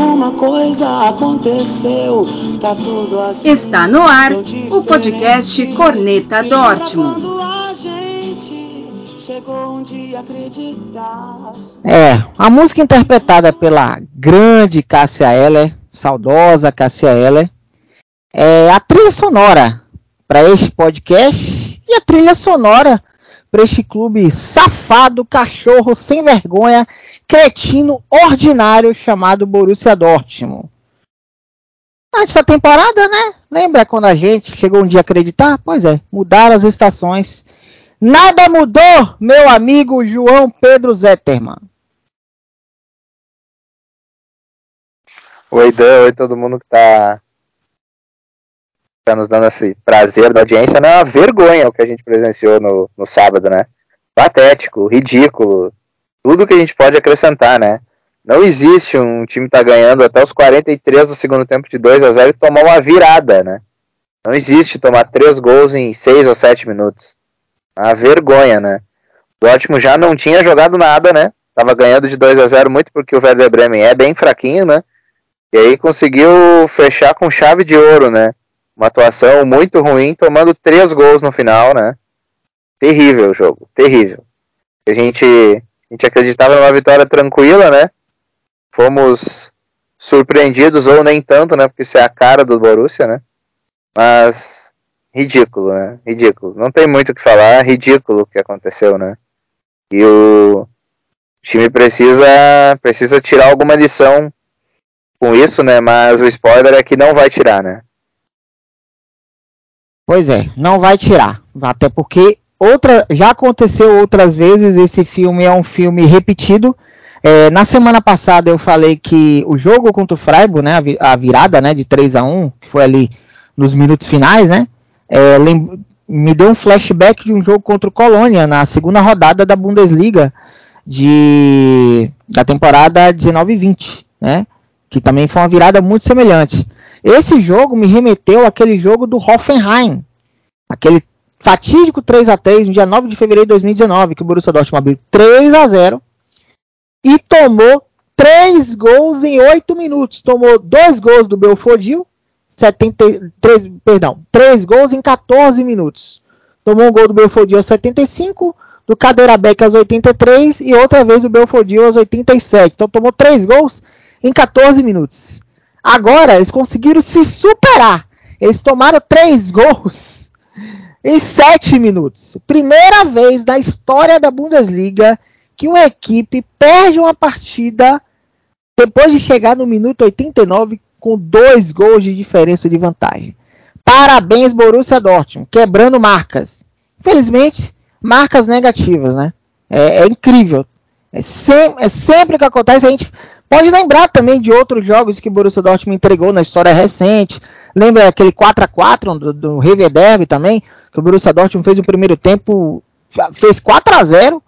alguma coisa aconteceu. Tá tudo assim. Está no ar o podcast Corneta Dortmund. É, a música interpretada pela grande Cássia Eller, saudosa Cássia Eller, é a trilha sonora para este podcast e a trilha sonora para este clube safado, cachorro, sem vergonha, cretino, ordinário chamado Borussia Dortmund. Antes da temporada, né? Lembra quando a gente chegou um dia a acreditar? Pois é, mudaram as estações. Nada mudou, meu amigo João Pedro Zetterman. Oi, Dan, oi todo mundo que tá, tá nos dando esse prazer da audiência. Não é uma vergonha o que a gente presenciou no, no sábado, né? Patético, ridículo, tudo que a gente pode acrescentar, né? Não existe um time tá ganhando até os 43 do segundo tempo de 2 a 0 e tomar uma virada, né? Não existe tomar três gols em 6 ou 7 minutos. Uma vergonha, né? O Dortmund já não tinha jogado nada, né? Tava ganhando de 2 a 0 muito porque o Werder Bremen é bem fraquinho, né? E aí conseguiu fechar com chave de ouro, né? Uma atuação muito ruim, tomando três gols no final, né? Terrível o jogo, terrível. A gente, a gente acreditava numa vitória tranquila, né? Fomos surpreendidos, ou nem tanto, né? Porque isso é a cara do Borussia, né? Mas ridículo, né? Ridículo. Não tem muito o que falar, ridículo o que aconteceu, né? E o time precisa, precisa tirar alguma lição com isso, né? Mas o spoiler é que não vai tirar, né? Pois é, não vai tirar. Até porque outra, já aconteceu outras vezes. Esse filme é um filme repetido. É, na semana passada eu falei que o jogo contra o Freiburg, né, a virada né, de 3 a 1 que foi ali nos minutos finais, né, é, me deu um flashback de um jogo contra o Colônia na segunda rodada da Bundesliga de, da temporada 19-20, né, que também foi uma virada muito semelhante. Esse jogo me remeteu àquele jogo do Hoffenheim, aquele fatídico 3 a 3 no dia 9 de fevereiro de 2019, que o Borussia Dortmund abriu 3 a 0 e tomou 3 gols em 8 minutos. Tomou 2 gols do Belfodil, 73, perdão, 3 gols em 14 minutos. Tomou um gol do Belfodil aos 75, do Cadeirabeck aos 83 e outra vez do Belfodil aos 87. Então tomou 3 gols em 14 minutos. Agora eles conseguiram se superar. Eles tomaram 3 gols em 7 minutos. Primeira vez na história da Bundesliga que uma equipe perde uma partida depois de chegar no minuto 89 com dois gols de diferença de vantagem. Parabéns, Borussia Dortmund, quebrando marcas. Infelizmente, marcas negativas, né? É, é incrível. É, sem, é, sempre que acontece, a gente pode lembrar também de outros jogos que o Borussia Dortmund entregou na história recente. Lembra aquele 4 a 4 do, do Derby também, que o Borussia Dortmund fez o primeiro tempo, fez 4 a 0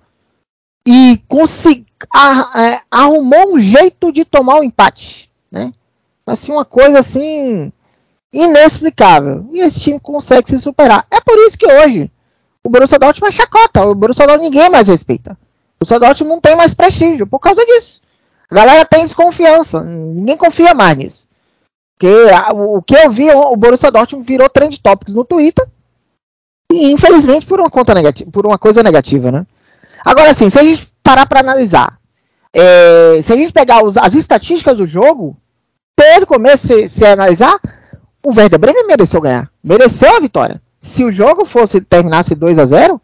e consegui, a, a, arrumou um jeito de tomar o empate, né? Assim, uma coisa assim inexplicável. E esse time consegue se superar. É por isso que hoje o Borussia Dortmund é chacota. O Borussia Dortmund ninguém mais respeita. O Borussia Dortmund não tem mais prestígio por causa disso. A galera tem desconfiança. Ninguém confia mais nisso. Porque a, o, que eu vi, o Borussia Dortmund virou trend topics no Twitter. E infelizmente por uma conta negativa, por uma coisa negativa, né? Agora sim, se a gente parar para analisar, é, se a gente pegar os, as estatísticas do jogo, desde começo, se, se analisar, o Werder Bremen mereceu ganhar. Mereceu a vitória. Se o jogo fosse terminasse 2 a 0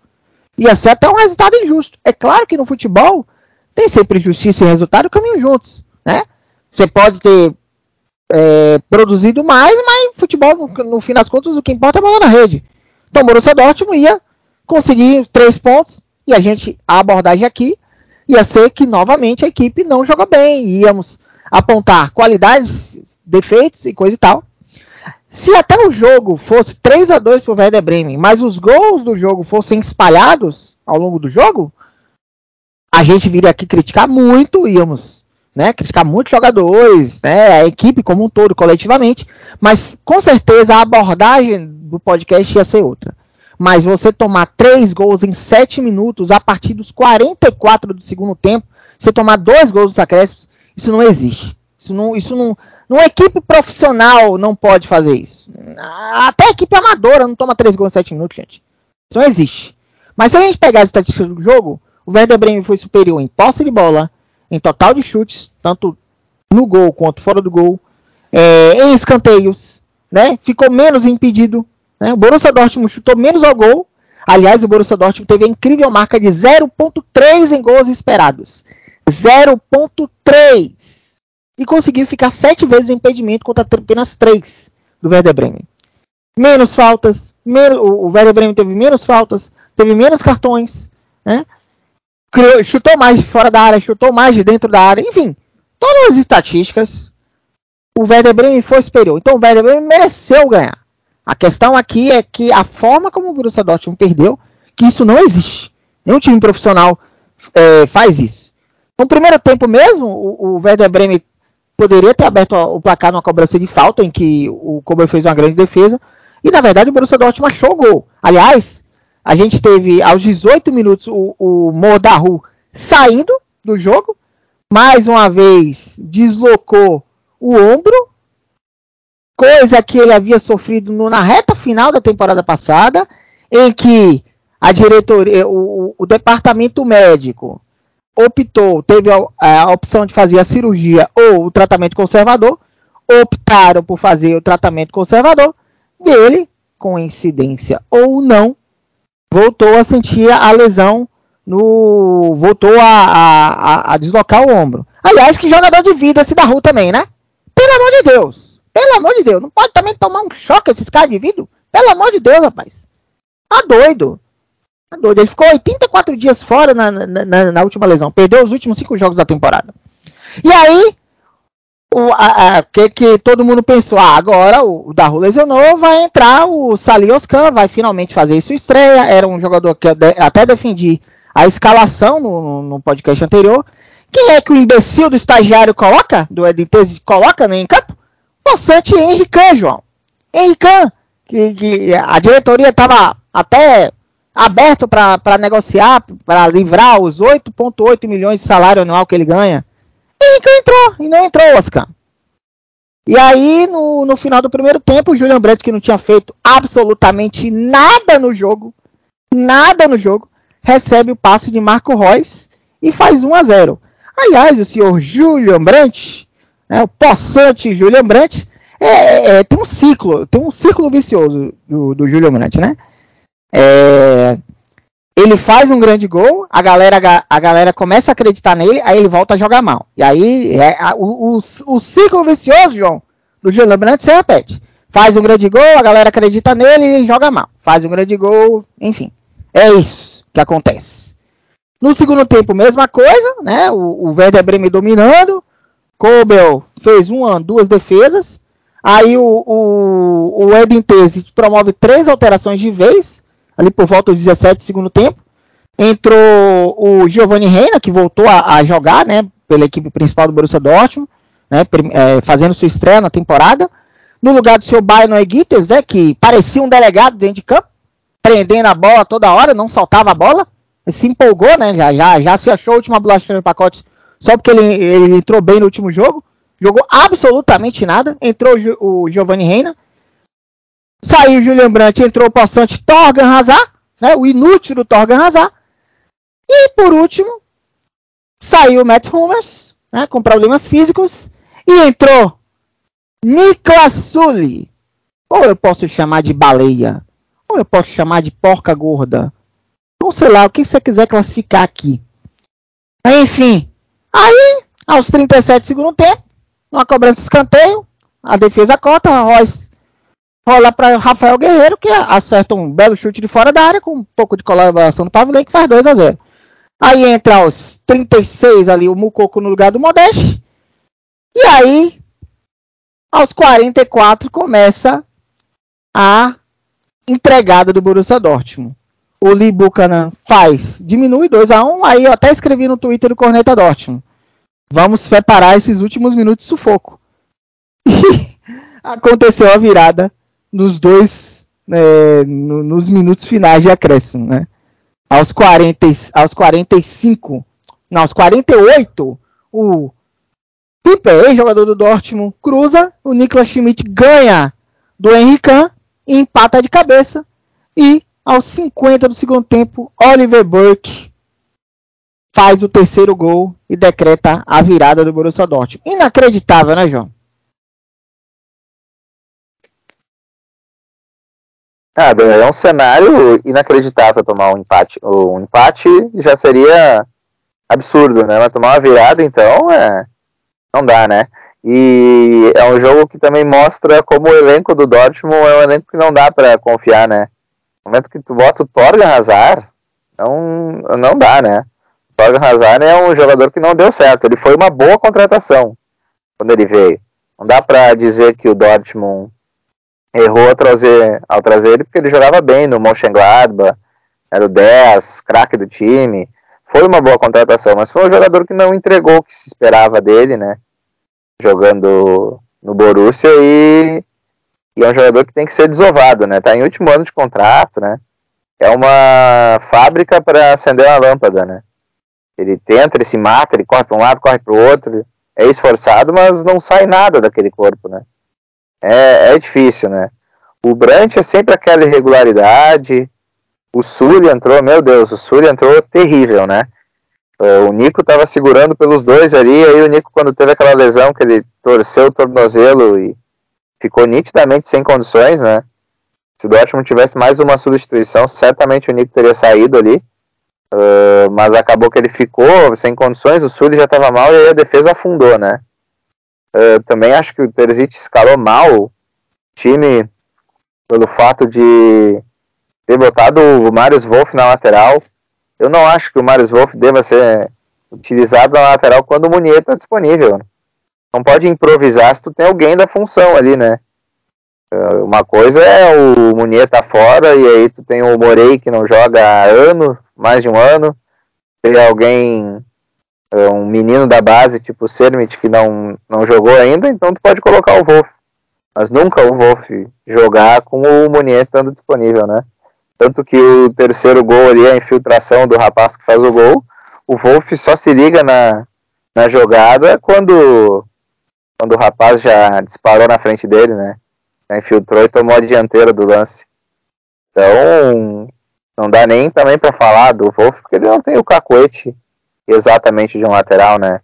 ia ser até um resultado injusto. É claro que no futebol tem sempre justiça e resultado caminham juntos. Né? Você pode ter é, produzido mais, mas futebol, no, no, fim das contas, o que importa é a bola na rede. Então o Borussia Dortmund ia conseguir três pontos e a gente, a abordagem aqui ia ser que novamente a equipe não joga bem, íamos apontar qualidades, defeitos e coisa e tal. Se até o jogo fosse 3 a 2 para o Werder Bremen, mas os gols do jogo fossem espalhados ao longo do jogo, a gente viria aqui criticar muito, íamos né, criticar muitos jogadores, né, a equipe como um todo, coletivamente, mas com certeza a abordagem do podcast ia ser outra. Mas você tomar três gols em sete minutos a partir dos 44 do segundo tempo, você tomar dois gols dos acréscimos, isso não existe. Isso não, isso não, uma equipe profissional não pode fazer isso. Até a equipe amadora não toma três gols em sete minutos, gente. Isso não existe. Mas se a gente pegar as estatísticas do jogo, o Werder Bremen foi superior em posse de bola, em total de chutes, tanto no gol quanto fora do gol, é, em escanteios, né? Ficou menos impedido. Né? O Borussia Dortmund chutou menos ao gol. Aliás, o Borussia Dortmund teve a incrível marca de 0.3 em gols esperados. 0.3 e conseguiu ficar sete vezes em impedimento contra apenas três do Werder Bremen. Menos faltas, menos, o Werder Bremen teve menos faltas, teve menos cartões, né? Criou, chutou mais de fora da área, chutou mais de dentro da área, enfim, todas as estatísticas, o Werder Bremen foi superior. Então o Werder Bremen mereceu ganhar. A questão aqui é que a forma como o Borussia Dortmund perdeu, que isso não existe. Nenhum time profissional é, faz isso. No primeiro tempo mesmo, o, o Werder Bremen poderia ter aberto o placar numa cobrança de falta, em que o Kober fez uma grande defesa, e na verdade o Borussia Dortmund achou o gol. Aliás, a gente teve aos 18 minutos o, o Mordahu saindo do jogo, mais uma vez deslocou o ombro, coisa que ele havia sofrido no, na reta final da temporada passada, em que a diretoria, o, o departamento médico optou, teve a, a, opção de fazer a cirurgia ou o tratamento conservador, optaram por fazer o tratamento conservador, e ele, coincidência ou não, voltou a sentir a lesão no. voltou a, a, a, deslocar o ombro. Aliás, que jogador de vida esse da rua também, né? Pelo amor de Deus! Pelo amor de Deus! Não pode também tomar um choque esses caras de vidro? Pelo amor de Deus, rapaz! Tá doido! Tá doido. Ele ficou 84 dias fora na, na, na, última lesão. Perdeu os últimos cinco jogos da temporada. E aí, o a, a, que, que todo mundo pensou, ah, agora o, o Daru lesionou, vai entrar o Salih Oscan, vai finalmente fazer sua estreia. Era um jogador que eu de, até defendi a escalação no, no, podcast anterior. Quem é que o imbecil do estagiário coloca, do Editese coloca né, em campo? O Sante Henrique, João. Henrique, que, que a diretoria estava até aberto para negociar, para livrar os 8,8 milhões de salário anual que ele ganha. Henrique entrou, e não entrou, Oscar. E aí, no, no final do primeiro tempo, o Julian Brandt, que não tinha feito absolutamente nada no jogo, nada no jogo, recebe o passe de Marco Reus e faz 1 a 0. Aliás, o senhor Julian Brandt, né, o possante Julian Brandt, é, é, é, tem um ciclo, tem um ciclo vicioso do, do Julian Brandt, né? É, ele faz um grande gol, a galera, a galera começa a acreditar nele, aí ele volta a jogar mal. E aí é, a, o, o, o, ciclo vicioso, João, do Julian Brandt se repete. Faz um grande gol, a galera acredita nele e ele joga mal. Faz um grande gol, enfim. É isso que acontece. No segundo tempo, mesma coisa, né? O, o Werder Bremen dominando. Kobel fez uma, duas defesas. Aí o, o, o Edin Tese promove três alterações de vez ali por volta dos 17 segundo tempo. Entrou o Giovanni Reina, que voltou a, a jogar, né, pela equipe principal do Borussia Dortmund, né, é, fazendo sua estreia na temporada. No lugar do seu Bayern Eguites, né, que parecia um delegado dentro de campo, prendendo a bola toda hora, não soltava a bola. Se empolgou, né, já, já, já se achou a última bolacha no pacote só porque ele, ele entrou bem no último jogo. Jogou absolutamente nada. Entrou o Giovanni Reina, Saiu Julian Brandt, entrou o passante Torgan Hazard, né, o inútil do Torgan Hazard. E por último, saiu Matt Hummers, né, com problemas físicos, e entrou Niklas Sully. Ou eu posso chamar de baleia, ou eu posso chamar de porca gorda. Ou sei lá, o que você quiser classificar aqui. Enfim, aí, aos 37 segundo tempo, uma cobrança de escanteio, a defesa cota, Royce rola para Rafael Guerreiro, que acerta um belo chute de fora da área, com um pouco de colaboração do Pavley, que faz 2 a 0 Aí entra aos 36 ali o Mucoco no lugar do Modeste. E aí, aos 44, começa a entregada do Borussia Dortmund. O Lee Buchanan faz, diminui 2 a 1 Aí eu até escrevi no Twitter do Corneta Dortmund. Vamos preparar esses últimos minutos de sufoco. Aconteceu a virada nos dois é, no, nos minutos finais de acréscimo, né? Aos, 40, aos 45, não, aos 48, o Pipe, jogador do Dortmund, cruza, o Niklas Schmidt ganha do Henrique e empata de cabeça. E aos 50 do segundo tempo, Oliver Burke faz o terceiro gol e decreta a virada do Borussia Dortmund. Inacreditável, né, João? Ah, é um cenário inacreditável tomar um empate. Um empate já seria absurdo, né? Mas tomar uma virada, então, é... não dá, né? E é um jogo que também mostra como o elenco do Dortmund é um elenco que não dá para confiar, né? No momento que tu bota o Torgan Hazard, não, não dá, né? O Torgan Hazard é um jogador que não deu certo. Ele foi uma boa contratação quando ele veio. Não dá para dizer que o Dortmund errou ao trazer, ao trazer ele porque ele jogava bem no Mönchengladbach, era o 10, craque do time. Foi uma boa contratação, mas foi um jogador que não entregou o que se esperava dele, né? Jogando no Borussia e, e é um jogador que tem que ser desovado, né? Tá em último ano de contrato, né? É uma fábrica para acender uma lâmpada, né? Ele tenta, ele se mata, ele corre para um lado, corre para o outro, é esforçado, mas não sai nada daquele corpo, né? É, é difícil, né? O Brant é sempre aquela irregularidade. O Sully entrou, meu Deus, o Sully entrou terrível, né? O Nico estava segurando pelos dois ali, aí o Nico, quando teve aquela lesão que ele torceu o tornozelo e ficou nitidamente sem condições, né? Se o Dortmund tivesse mais uma substituição, certamente o Nico teria saído ali. Uh, mas acabou que ele ficou sem condições, o Sully já estava mal e aí a defesa afundou, né? Uh, também acho que o Terzic escalou mal o time pelo fato de ter botado o Marius Wolff na lateral. Eu não acho que o Marius Wolff deva ser utilizado na lateral quando o Munier está disponível. Não pode improvisar se tu tem alguém da função ali, né? Uh, uma coisa é o Munier tá fora e aí tu tem o Morei que não joga há ano, mais de um ano. Tem alguém um menino da base, tipo o Sermit, que não, não jogou ainda, então tu pode colocar o Wolf. Mas nunca o Wolf jogar com o Munier estando disponível, né? Tanto que o terceiro gol ali, a infiltração do rapaz que faz o gol, o Wolf só se liga na, na jogada quando, quando o rapaz já disparou na frente dele, né? Já infiltrou e tomou a dianteira do lance. Então, não dá nem também para falar do Wolf, porque ele não tem o cacuete exatamente de um lateral, né?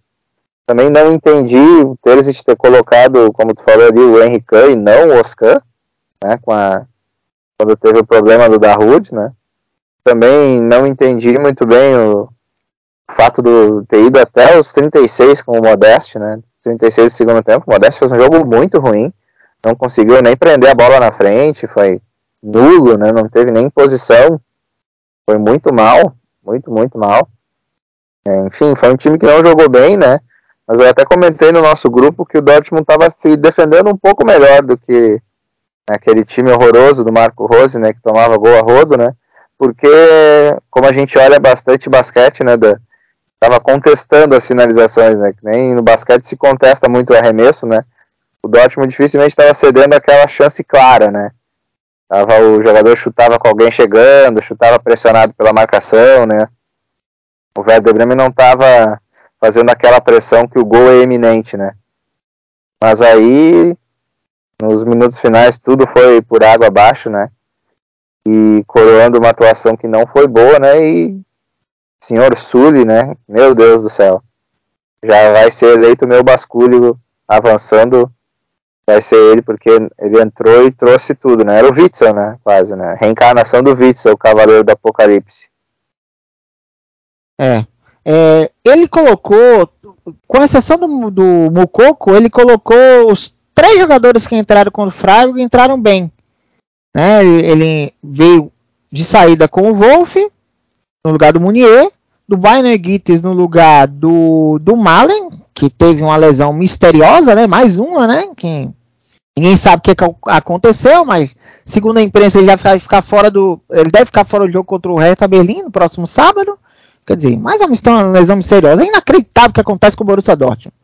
Também não entendi Terzic ter colocado, como tu falou ali, o Henrique e não o Oscar, né? Com a, quando teve o problema do Dahoud, né? Também não entendi muito bem o fato do ter ido até os 36 com o Modeste, né? 36 do segundo tempo. O Modeste fez um jogo muito ruim, não conseguiu nem prender a bola na frente, foi nulo, né? Não teve nem posição, foi muito mal, muito, muito mal. É, enfim, foi um time que não jogou bem, né? Mas eu até comentei no nosso grupo que o Dortmund estava se defendendo um pouco melhor do que aquele time horroroso do Marco Rose, né? Que tomava gol a rodo, né? Porque, como a gente olha bastante basquete, né? Da, tava contestando as finalizações, né? Que nem no basquete se contesta muito o arremesso, né? O Dortmund dificilmente estava cedendo aquela chance clara, né? Tava, o jogador chutava com alguém chegando, chutava pressionado pela marcação, né? O Werder Bremen não estava fazendo aquela pressão que o gol é eminente, né? Mas aí, nos minutos finais, tudo foi por água abaixo, né? E coroando uma atuação que não foi boa, né? E senhor Sully, né? Meu Deus do céu. Já vai ser eleito meu basculho avançando. Vai ser ele, porque ele entrou e trouxe tudo, né? Era o Witzel, né? Quase, né? Reencarnação do Witzel, o Cavaleiro do Apocalipse. É. é. Ele colocou, com exceção do, do Mukoko, ele colocou os três jogadores que entraram contra o Freiburg entraram bem. Né? Ele veio de saída com o Wolf, no lugar do Munier, do Weiner Gittes no lugar do, do Malen, que teve uma lesão misteriosa, né? Mais uma, né? Que ninguém sabe o que, que aconteceu, mas segundo a imprensa ele já vai ficar fora do. Ele deve ficar fora do jogo contra o Hertha Berlim no próximo sábado. Quer dizer, mais uma lesão misteriosa. É inacreditável o que acontece com o Borussia Dortmund.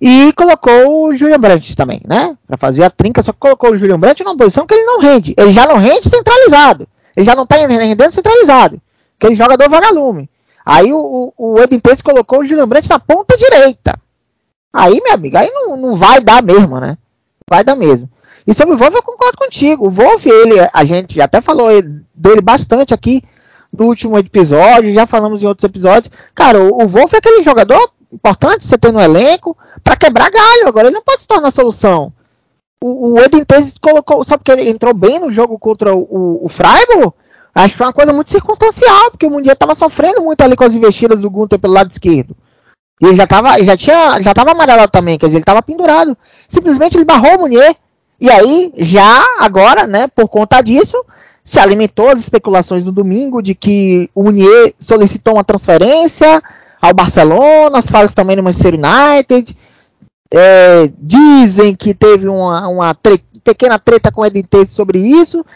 E colocou o Julian Brandt também, né? Para fazer a trinca, só colocou o Julian Brandt numa posição que ele não rende. Ele já não rende centralizado. Ele já não está rendendo centralizado. Aquele jogador vagalume. Aí o, o, o colocou o Julian Brandt na ponta direita. Aí, meu amigo, aí não, não vai dar mesmo, né? Vai dar mesmo. E sobre o Wolf eu concordo contigo. O Wolf, ele, a gente até falou dele bastante aqui no último episódio, já falamos em outros episódios. Cara, o, o Wolf é aquele jogador importante você ter no elenco para quebrar galho. Agora ele não pode se tornar solução. O, o Edin colocou, só porque ele entrou bem no jogo contra o, o, Freiburg, acho que foi uma coisa muito circunstancial, porque o Mundial estava sofrendo muito ali com as investidas do Gunter pelo lado esquerdo. E ele já tava, já tinha, já tava amarelado também, quer dizer, ele estava pendurado. Simplesmente ele barrou o Munier. E aí, já agora, né, por conta disso, se alimentou as especulações no domingo de que o Munier solicitou uma transferência ao Barcelona, as falas também no Manchester United. É, dizem que teve uma, uma tre pequena treta com o Edin sobre isso.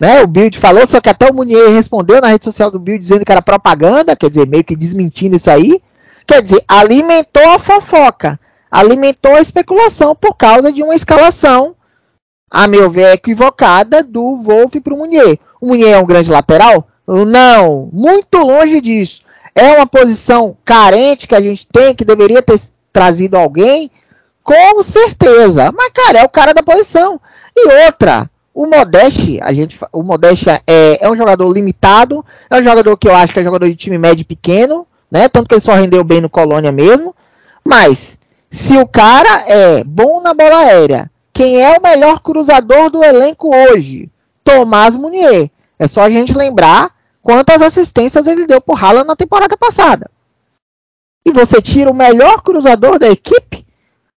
Né, o Build falou, só que até o Munier respondeu na rede social do Build dizendo que era propaganda, quer dizer, meio que desmentindo isso aí. Quer dizer, alimentou a fofoca, alimentou a especulação por causa de uma escalação, a meu ver, equivocada do Wolf para o Munier. O Munier é um grande lateral? Não, muito longe disso. É uma posição carente que a gente tem, que deveria ter trazido alguém, com certeza. Mas, cara, é o cara da posição. E outra, o Modeste, a gente, o Modeste é, é um jogador limitado, é um jogador que eu acho que é jogador de time médio pequeno, né? Tanto que ele só rendeu bem no Colônia mesmo. Mas se o cara é bom na bola aérea, quem é o melhor cruzador do elenco hoje? Tomás Munier. É só a gente lembrar quantas assistências ele deu por Haaland na temporada passada. E você tira o melhor cruzador da equipe?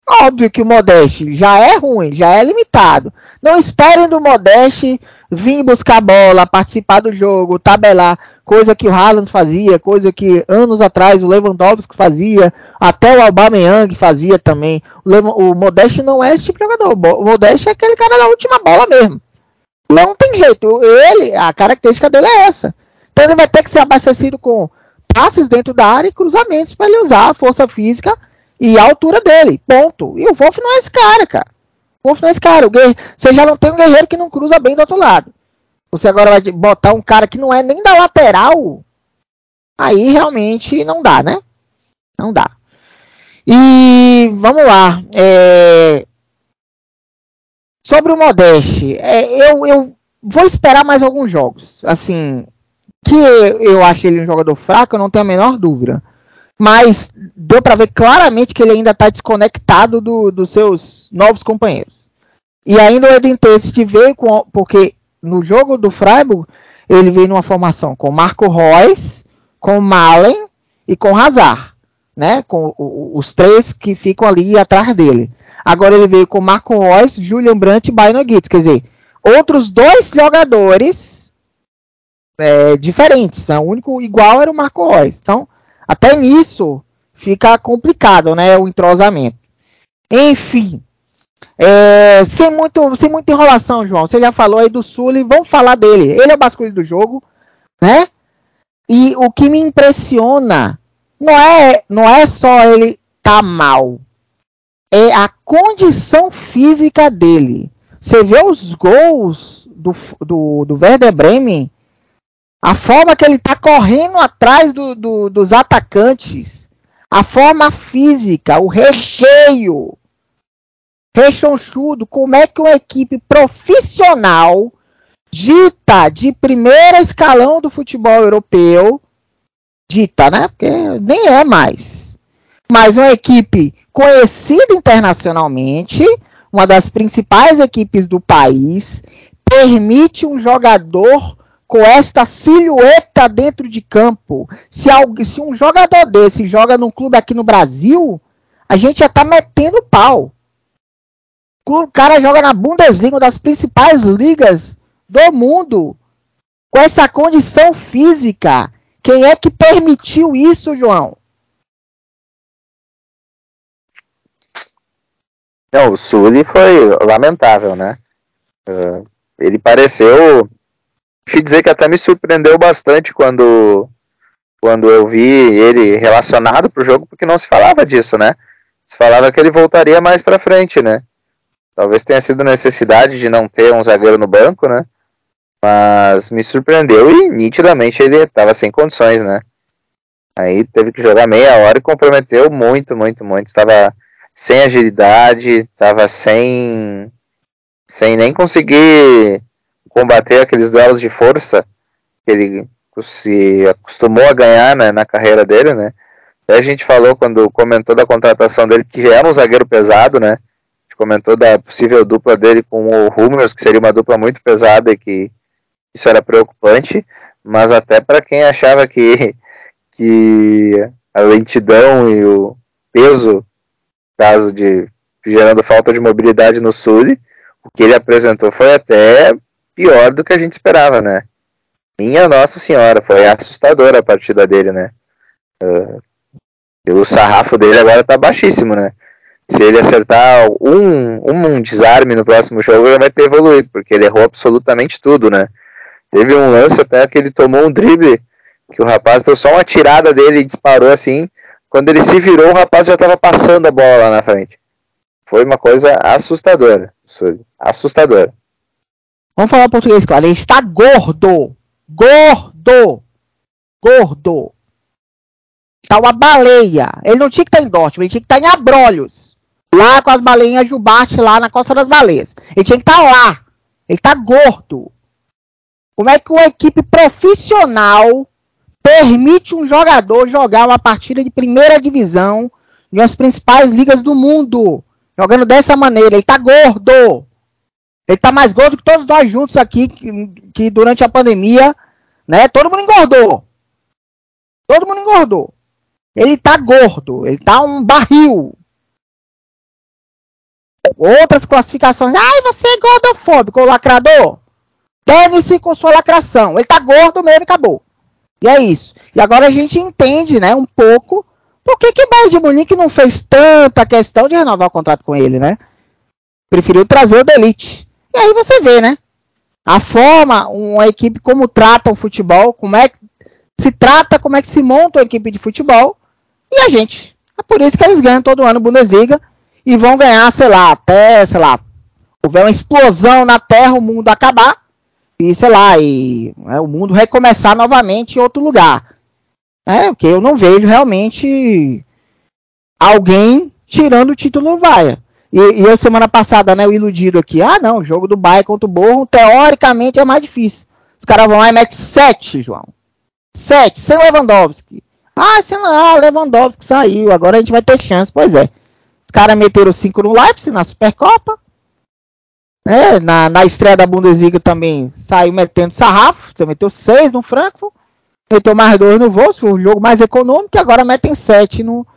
Óbvio que o Modeste já é ruim, já é limitado. Não esperem do Modeste vir buscar bola, participar do jogo, tabelar, coisa que o Haaland fazia, coisa que anos atrás o Lewandowski fazia, até o Aubameyang fazia também. O, o Modeste não é esse tipo de jogador. O Modeste é aquele cara da última bola mesmo. Não tem jeito. Ele, a característica dele é essa. Então ele vai ter que ser abastecido com passes dentro da área e cruzamentos para ele usar a força física e a altura dele. Ponto. E o Wolf não é esse cara, cara. O Wolf não é esse cara. O Você já não tem um guerreiro que não cruza bem do outro lado. Você agora vai botar um cara que não é nem da lateral. Aí realmente não dá, né? Não dá. E vamos lá. É... Sobre o Modeste, é, eu, eu vou esperar mais alguns jogos. Assim, que eu acho ele um jogador fraco, eu não tenho a menor dúvida. Mas deu para ver claramente que ele ainda está desconectado do, dos seus novos companheiros. E ainda o Eden Test veio com. Porque no jogo do Freiburg, ele veio numa formação com Marco Reus, com Malen e com Hazard, né? Com os três que ficam ali atrás dele. Agora ele veio com Marco Reus, Julian Brandt e Bayern Gitz, quer dizer, outros dois jogadores é, diferentes. Né? O único igual era o Marco Reus. Então, até nisso fica complicado, né? O entrosamento. Enfim, é, sem, muito, sem muita enrolação, João. Você já falou aí do Sully, vamos falar dele. Ele é o basculho do jogo, né? E o que me impressiona não é, não é só ele tá mal, é a condição física dele. Você vê os gols do, do, do Werder Bremen, a forma que ele tá correndo atrás do, do, dos atacantes, a forma física, o recheio rechonchudo, como é que uma equipe profissional dita de primeiro escalão do futebol europeu, dita, né? Porque nem é mais. Mas uma equipe conhecida internacionalmente, uma das principais equipes do país, permite um jogador com esta silhueta dentro de campo. Se, se um jogador desse joga num clube aqui no Brasil, a gente já está metendo pau o cara joga na Bundesliga, uma das principais ligas do mundo, com essa condição física. Quem é que permitiu isso, João? Não, o Sully foi lamentável, né? Uh, ele pareceu. Deixa eu dizer que até me surpreendeu bastante quando, quando eu vi ele relacionado para o jogo, porque não se falava disso, né? se falava que ele voltaria mais para frente, né? Talvez tenha sido necessidade de não ter um zagueiro no banco, né? Mas me surpreendeu e nitidamente ele estava sem condições, né? Aí teve que jogar meia hora e comprometeu muito, muito, muito. Estava sem agilidade, estava sem, sem nem conseguir combater aqueles duelos de força que ele se acostumou a ganhar né, na carreira dele, né? a gente falou quando comentou da contratação dele que já era um zagueiro pesado, né? Comentou da possível dupla dele com o Hummels, que seria uma dupla muito pesada e que isso era preocupante, mas até para quem achava que, que a lentidão e o peso, caso de gerando falta de mobilidade no Sul, o que ele apresentou foi até pior do que a gente esperava, né? Minha Nossa Senhora, foi assustadora a partida dele, né? Uh, o sarrafo dele agora tá baixíssimo, né? Se ele acertar um, um desarme no próximo jogo, ele vai ter evoluído, porque ele errou absolutamente tudo, né? Teve um lance até que ele tomou um drible, que o rapaz deu só uma tirada dele e disparou assim. Quando ele se virou, o rapaz já estava passando a bola lá na frente. Foi uma coisa assustadora. Assustadora. Vamos falar português, claro. Ele está gordo. Gordo. Gordo. Tá uma baleia. Ele não tinha que estar em Dortmund, ele tinha que estar em Abrolhos. Lá com as baleinhas Jubarte, lá na Costa das Baleias. Ele tinha que estar lá. Ele tá gordo. Como é que uma equipe profissional permite um jogador jogar uma partida de primeira divisão de as principais ligas do mundo? Jogando dessa maneira. Ele tá gordo. Ele tá mais gordo que todos nós juntos aqui, que, que durante a pandemia, né? Todo mundo engordou. Todo mundo engordou. Ele tá gordo, ele tá um barril. Outras classificações. Ai, você é gordofóbico, lacrador. Deve-se com sua lacração. Ele tá gordo mesmo e acabou. E é isso. E agora a gente entende, né, um pouco por que que Bayern de Munique não fez tanta questão de renovar o contrato com ele, né? Preferiu trazer o Delite. E aí você vê, né? A forma, uma equipe como trata o futebol, como é que se trata, como é que se monta uma equipe de futebol e a gente. É por isso que eles ganham todo ano Bundesliga e vão ganhar, sei lá, até, sei lá, houver uma explosão na Terra, o mundo acabar e, sei lá, e né, o mundo recomeçar novamente em outro lugar. É, porque eu não vejo realmente alguém tirando o título do Bayern. E, e eu semana passada, né, o iludido aqui, ah não, jogo do Bayern contra o Borrom, teoricamente é mais difícil. Os caras vão lá e metem 7, João. 7, sem Lewandowski. Ah, sei lá, Lewandowski saiu, agora a gente vai ter chance. Pois é. Os caras meteram 5 no Leipzig, na Supercopa. Né? Na, na estreia da Bundesliga também saiu metendo sarrafo. Você meteu 6 no Frankfurt. Meteu mais 2 no Wolfsburg, o jogo mais econômico. E agora metem 7 no,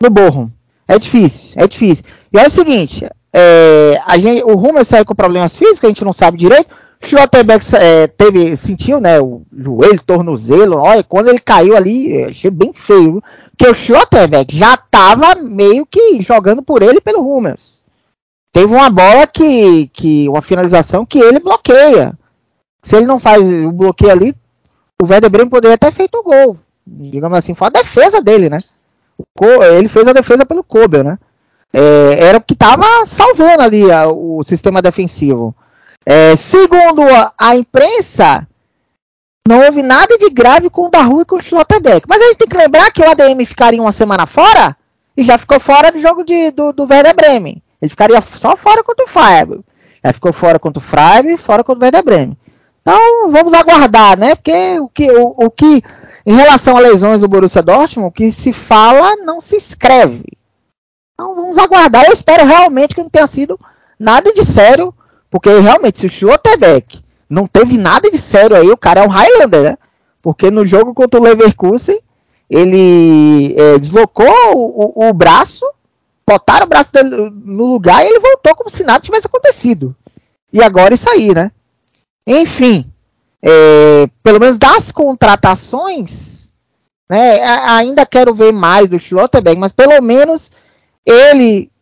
no Bochum. É difícil, é difícil. E é o seguinte, é, gente, o Rumer saiu com problemas físicos, a gente não sabe direito. Schlotterbeck é, teve, sentiu, né, o joelho, tornozelo, olha, quando ele caiu ali, achei bem feio, porque o Schlotterbeck já estava meio que jogando por ele pelo Hummels. Teve uma bola que, que, uma finalização que ele bloqueia. Se ele não faz o bloqueio ali, o Werder Bremen poderia ter feito o gol. Digamos assim, foi a defesa dele, né? ele fez a defesa pelo Kober, né? É, era o que estava salvando ali a, o sistema defensivo. É, segundo a, a, imprensa, não houve nada de grave com o Daru e com o Schlotterbeck. Mas a gente tem que lembrar que o ADM ficaria uma semana fora e já ficou fora do jogo de, do, do Werder Bremen. Ele ficaria só fora contra o Freiburg. Já ficou fora contra o Freiburg e fora contra o Werder Bremen. Então vamos aguardar, né? Porque o que, o, o que em relação a lesões do Borussia Dortmund, o que se fala não se escreve. Então vamos aguardar. Eu espero realmente que não tenha sido nada de sério porque realmente, se o Schlotterbeck não teve nada de sério aí, o cara é um Highlander, né? Porque no jogo contra o Leverkusen, ele é, deslocou o, o, o, braço, botaram o braço dele no lugar e ele voltou como se nada tivesse acontecido. E agora isso aí, né? Enfim, é, pelo menos das contratações, né, ainda quero ver mais do Schlotterbeck, mas pelo menos ele,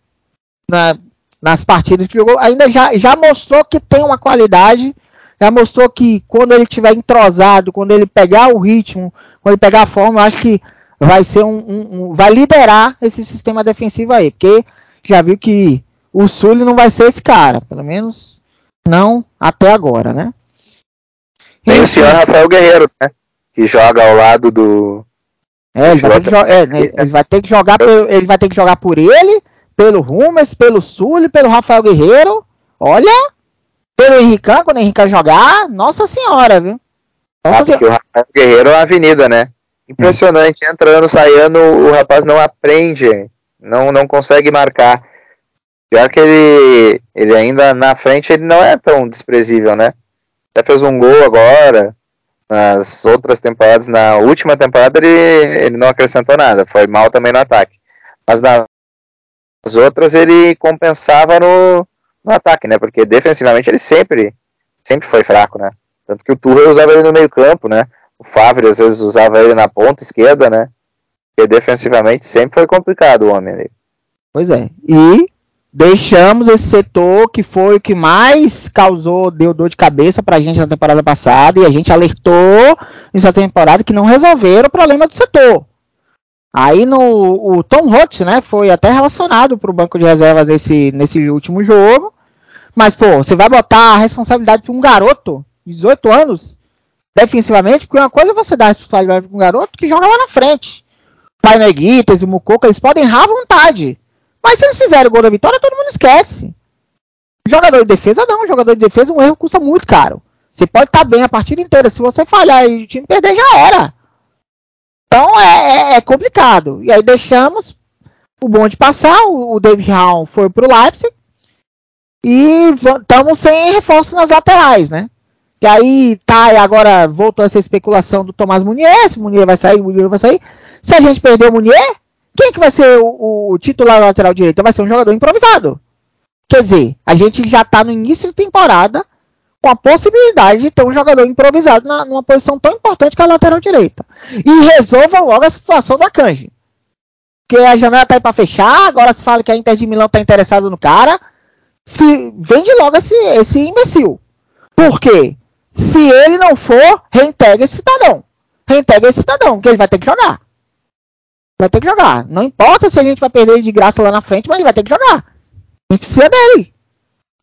na, nas partidas que jogou, ainda já, já mostrou que tem uma qualidade, já mostrou que quando ele tiver entrosado, quando ele pegar o ritmo, quando ele pegar a forma, eu acho que vai ser um, um, um, vai liderar esse sistema defensivo aí, porque já viu que o Sully não vai ser esse cara, pelo menos não até agora, né? Tem o senhor Rafael Guerreiro, né? Que joga ao lado do. É, ele vai, ter que, é, ele vai ter que jogar pelo, ele vai ter que jogar por ele, pelo Rumes, pelo Sully, pelo Rafael Guerreiro. Olha, pelo Henricão, quando o Henricão jogar, nossa senhora, viu? Nossa senhora. o Rafael Guerreiro é uma avenida, né? Impressionante, entrando, saindo, o rapaz não aprende, não, não consegue marcar. Pior que ele, ele ainda na frente ele não é tão desprezível, né? Até fez um gol agora. Nas outras temporadas, na última temporada ele, ele não acrescentou nada, foi mal também no ataque. Mas nas outras ele compensava no, no ataque, né? Porque defensivamente ele sempre, sempre foi fraco, né? Tanto que o Tuchel usava ele no meio campo, né? O Favre às vezes usava ele na ponta esquerda, né? Porque defensivamente sempre foi complicado o homem ali. Pois é. E deixamos esse setor que foi o que mais causou, deu dor de cabeça pra gente na temporada passada e a gente alertou nessa temporada que não resolveram o problema do setor. Aí no o Tom Hotz, né, foi até relacionado para o banco de reservas nesse, nesse último jogo. Mas, pô, você vai botar a responsabilidade para um garoto de 18 anos defensivamente, porque uma coisa é você dar a responsabilidade para um garoto que joga lá na frente. O Pai Neguitas o Mucoca, eles podem errar à vontade. Mas se eles fizerem o gol da vitória, todo mundo esquece. Jogador de defesa não, jogador de defesa um erro custa muito caro. Você pode estar tá bem a partida inteira, se você falhar e o time perder já era. Então é, é, é complicado. E aí deixamos o bonde passar, o, David Raum foi para o Leipzig e estamos sem reforço nas laterais, né? E aí tá, e agora voltou essa especulação do Tomás Munier, se Munier vai sair, Munier vai sair. Se a gente perder o Munier, quem que vai ser o, o titular lateral direito? Vai ser um jogador improvisado. Quer dizer, a gente já está no início de temporada com a possibilidade de ter um jogador improvisado na, numa posição tão importante que a lateral direita. E resolva logo a situação do Akanji. Porque a janela está aí para fechar, agora se fala que a Inter de Milão está interessado no cara. Se vende logo esse, esse imbecil. Por quê? Se ele não for, reintegra esse cidadão. Reintegra esse cidadão, que ele vai ter que jogar. Vai ter que jogar. Não importa se a gente vai perder ele de graça lá na frente, mas ele vai ter que jogar. A gente precisa dele.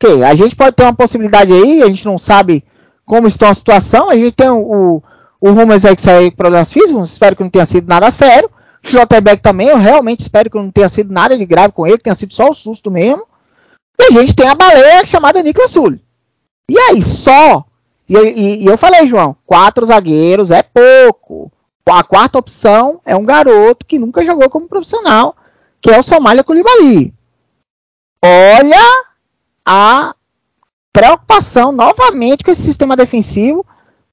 A gente pode ter uma possibilidade aí, a gente não sabe como está a situação. A gente tem o, o, Rumas aí que saiu com problemas físicos, espero que não tenha sido nada sério. O Schlotterbeck também, eu realmente espero que não tenha sido nada de grave com ele, tenha sido só o susto mesmo. E a gente tem a baleia chamada Niklas Sul. E aí, só. E, e, e, eu falei, João, quatro zagueiros é pouco. A quarta opção é um garoto que nunca jogou como profissional, que é o Somália Koulibaly. Olha a preocupação novamente com esse sistema defensivo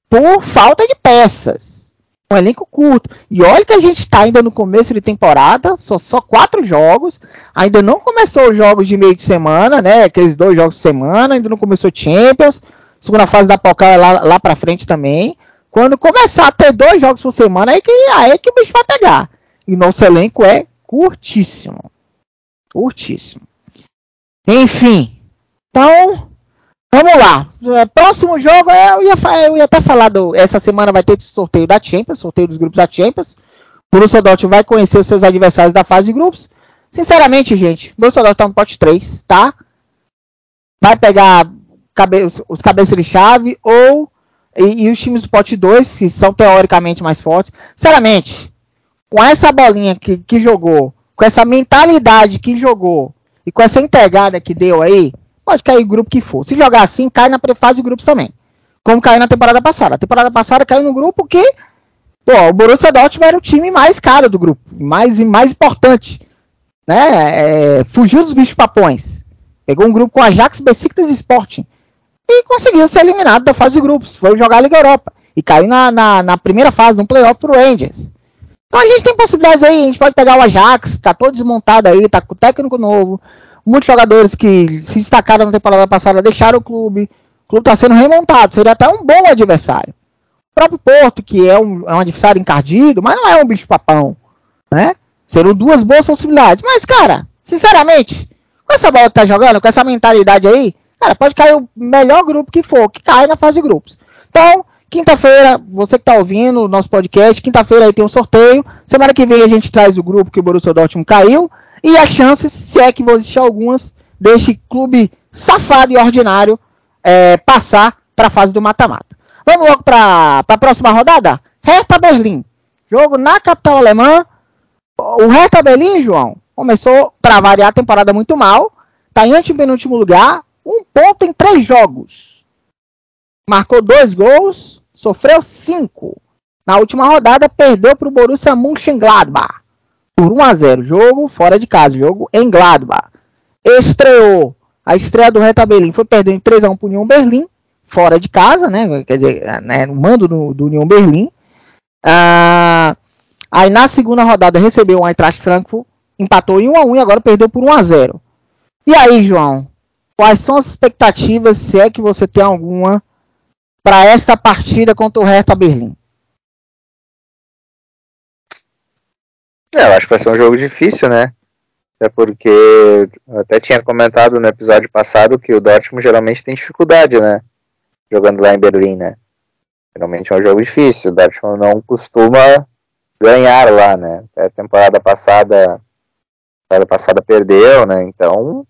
por falta de peças. Um elenco curto. E olha que a gente está ainda no começo de temporada, só, só quatro jogos. Ainda não começou os jogos de meio de semana, né? Aqueles dois jogos de semana, ainda não começou Champions. Segunda fase da Pocal é lá, lá pra frente também. Quando começar a ter dois jogos por semana, aí que, aí que o bicho vai pegar. E nosso elenco é curtíssimo. Curtíssimo. Enfim, então, vamos lá. É, próximo jogo, é, eu ia, eu ia até falar do. Essa semana vai ter sorteio da Champions, sorteio dos grupos da Champions. O Borussia Dortmund vai conhecer os seus adversários da fase de grupos. Sinceramente, gente, o Borussia Dortmund tá no pote 3, tá? Vai pegar cabe os cabeças de chave ou e, e, os times do pote 2, que são teoricamente mais fortes. Sinceramente, com essa bolinha que, que jogou, com essa mentalidade que jogou e com essa entregada que deu aí, pode cair o grupo que for. Se jogar assim, cai na fase de grupos também. Como caiu na temporada passada. A temporada passada caiu no grupo que pô, o Borussia Dortmund era o time mais caro do grupo, mais mais importante, né? É, fugiu dos bichos papões. Pegou um grupo com Ajax, Besiktas e Sporting e conseguiu ser eliminado da fase de grupos. Foi jogar a Liga Europa e caiu na, na, na primeira fase, no playoff pro Rangers. Então a gente tem possibilidades aí, a gente pode pegar o Ajax, tá todo desmontado aí, tá com técnico novo, muitos jogadores que se destacaram na temporada passada deixaram o clube. O clube está sendo remontado, seria até um bom adversário. O próprio Porto, que é um, é um adversário encardido, mas não é um bicho-papão. Né? Seriam duas boas possibilidades. Mas, cara, sinceramente, com essa bola que tá jogando, com essa mentalidade aí, cara, pode cair o melhor grupo que for, que cai na fase de grupos. Então, Quinta-feira, você que está ouvindo o nosso podcast, quinta-feira aí tem um sorteio. Semana que vem a gente traz o grupo que o Borussia Dortmund caiu. E as chances, se é que vão existir algumas, deste clube safado e ordinário é, passar para a fase do mata-mata. Vamos logo para a próxima rodada? Hertha Berlim. Jogo na capital alemã. O Hertha Berlim, João, começou, para variar a temporada muito mal. Está em antepenúltimo lugar. Um ponto em três jogos. Marcou dois gols, sofreu cinco. Na última rodada, perdeu para o Borussia Mönchengladbach por 1 a 0 Jogo fora de casa, jogo em Gladbach. Estreou a estreia do Reta Berlim foi perdendo 3 a 1 para o União Berlim, fora de casa, né? Quer dizer, né, no mando do, do União Berlim. Ah, aí na segunda rodada recebeu o Eintracht Frankfurt, empatou em 1 a 1 e agora perdeu por 1 a 0. E aí, João, quais são as expectativas, se é que você tem alguma, para esta partida contra o Hertha Berlim? É, eu acho que vai ser um jogo difícil, né? Até porque eu até tinha comentado no episódio passado que o Dortmund geralmente tem dificuldade, né? Jogando lá em Berlim, né? Geralmente é um jogo difícil. O Dortmund não costuma ganhar lá, né? Até a temporada passada, temporada passada perdeu, né? Então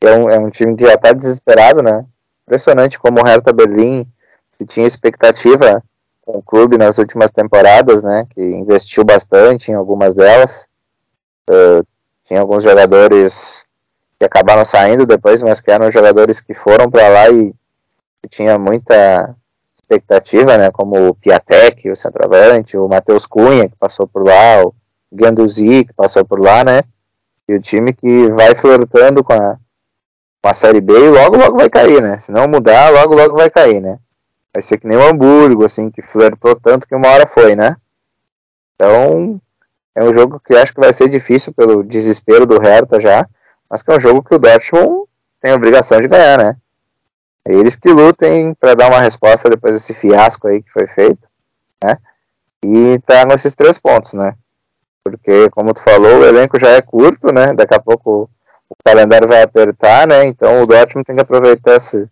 é um, é um time que já está desesperado, né? Impressionante como o Hertha Berlim se tinha expectativa com o clube nas últimas temporadas, né? Que investiu bastante em algumas delas. Uh, tinha alguns jogadores que acabaram saindo depois, mas que eram jogadores que foram para lá e que tinha muita expectativa, né? Como o Piatek, o centroavante, o Matheus Cunha, que passou por lá, o Ganduzi, que passou por lá, né? E o time que vai flertando com a, com a Série B e logo, logo vai cair, né? Se não mudar, logo, logo vai cair, né? Vai ser que nem o Hamburgo, assim, que flertou tanto que uma hora foi, né? Então, é um jogo que acho que vai ser difícil pelo desespero do Hertha já, mas que é um jogo que o Dortmund tem a obrigação de ganhar, né? É eles que lutem para dar uma resposta depois desse fiasco aí que foi feito, né? E tragam esses três pontos, né? Porque, como tu falou, o elenco já é curto, né? Daqui a pouco o calendário vai apertar, né? Então o Dortmund tem que aproveitar esses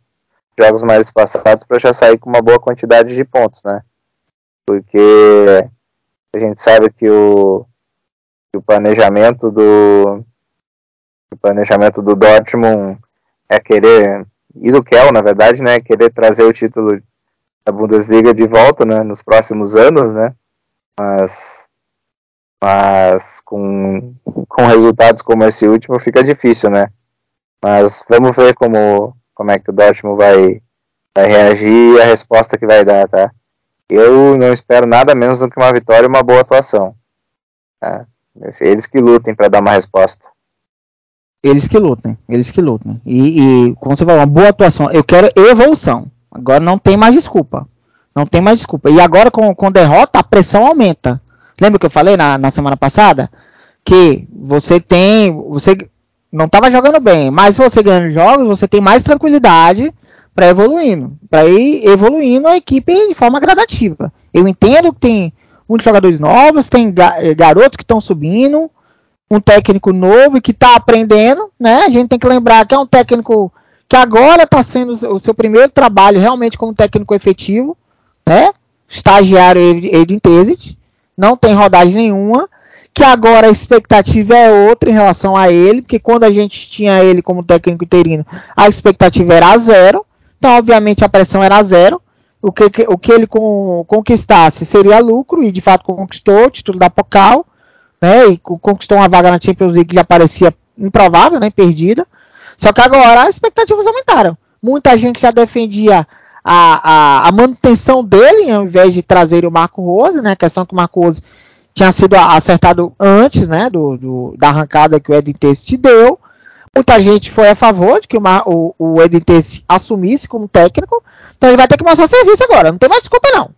jogos mais espaçados para já sair com uma boa quantidade de pontos, né? Porque a gente sabe que o, que o planejamento do o planejamento do Dortmund é querer e do Kel, na verdade, né, querer trazer o título da Bundesliga de volta, né, nos próximos anos, né? Mas mas com, com resultados como esse último fica difícil, né? Mas vamos ver como como é que o Dortmund vai, vai reagir e a resposta que vai dar, tá? Eu não espero nada menos do que uma vitória e uma boa atuação. Tá? Eles que lutem para dar uma resposta. Eles que lutem, eles que lutem. E, e, como você falou, uma boa atuação. Eu quero evolução. Agora não tem mais desculpa. Não tem mais desculpa. E agora com, com derrota, a pressão aumenta. Lembra que eu falei na, na semana passada? Que você tem. Você não estava jogando bem, mas você ganhando jogos, você tem mais tranquilidade para evoluindo, para ir evoluindo a equipe de forma gradativa. Eu entendo que tem muitos jogadores novos, tem eh, garotos que estão subindo, um técnico novo que está aprendendo, né? A gente tem que lembrar que é um técnico que agora está sendo o seu primeiro trabalho realmente como técnico efetivo, né? Estagiário Edin Tesit, não tem rodagem nenhuma, que agora a expectativa é outra em relação a ele, porque quando a gente tinha ele como técnico interino, a expectativa era zero, então obviamente a pressão era zero, o que, o que ele conquistasse seria lucro, e de fato conquistou o título da Pocal, né, e conquistou uma vaga na Champions League que já parecia improvável, né, perdida, só que agora as expectativas aumentaram. Muita gente já defendia a, a, a manutenção dele, ao invés de trazer o Marco Rose, né, a questão que o Marco Rose tinha sido acertado antes, né, do, do da arrancada que o Edin te deu. Muita gente foi a favor de que o, o, o Edin assumisse como técnico. Então ele vai ter que mostrar serviço agora. Não tem mais desculpa não.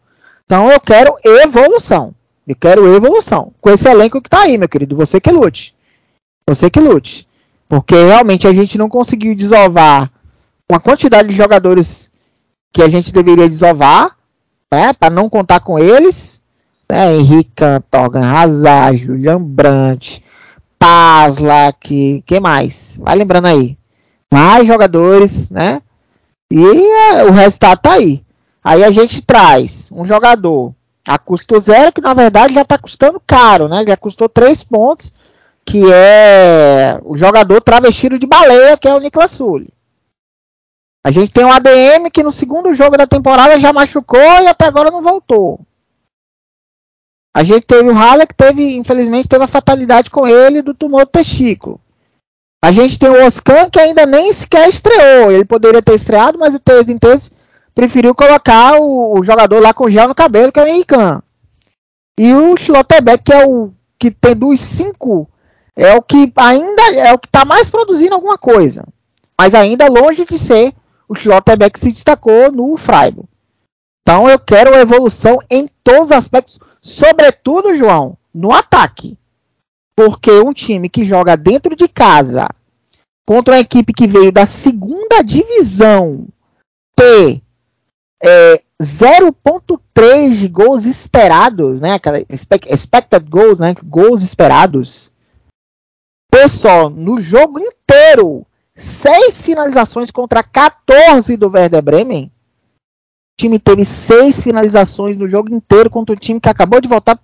Então eu quero evolução. Eu quero evolução. Com esse elenco que tá aí, meu querido. Você que lute. Você que lute. Porque realmente a gente não conseguiu desovar uma quantidade de jogadores que a gente deveria desovar, né, para não contar com eles né, Henrique Cantogan, Hazard, Julian Brandt, Paslak, que mais? Vai lembrando aí. Mais jogadores, né? E é, o resultado tá aí. Aí a gente traz um jogador a custo zero, que na verdade já está custando caro, né? Já custou 3 pontos, que é o jogador travestido de baleia, que é o Niklas Sully. A gente tem um ADM que no segundo jogo da temporada já machucou e até agora não voltou. A gente teve o Haller que teve, infelizmente, teve a fatalidade com ele do tumor do testículo. A gente tem o Oscan que ainda nem sequer estreou. Ele poderia ter estreado, mas o Teis preferiu colocar o, o, jogador lá com gel no cabelo, que é o Henrique. E o Schlotterbeck, que é o que tem dos cinco, é o que ainda é o que está mais produzindo alguma coisa. Mas ainda longe de ser o Schlotterbeck que se destacou no Freiburg. Então eu quero evolução em todos os aspectos, sobretudo, João, no ataque. Porque um time que joga dentro de casa contra uma equipe que veio da segunda divisão ter é, 0.3 de gols esperados, né? expected goals, né? Gols esperados. Pessoal, no jogo inteiro, 6 finalizações contra 14 do Werder Bremen. Time teve 6 finalizações no jogo inteiro contra o time que acabou de voltar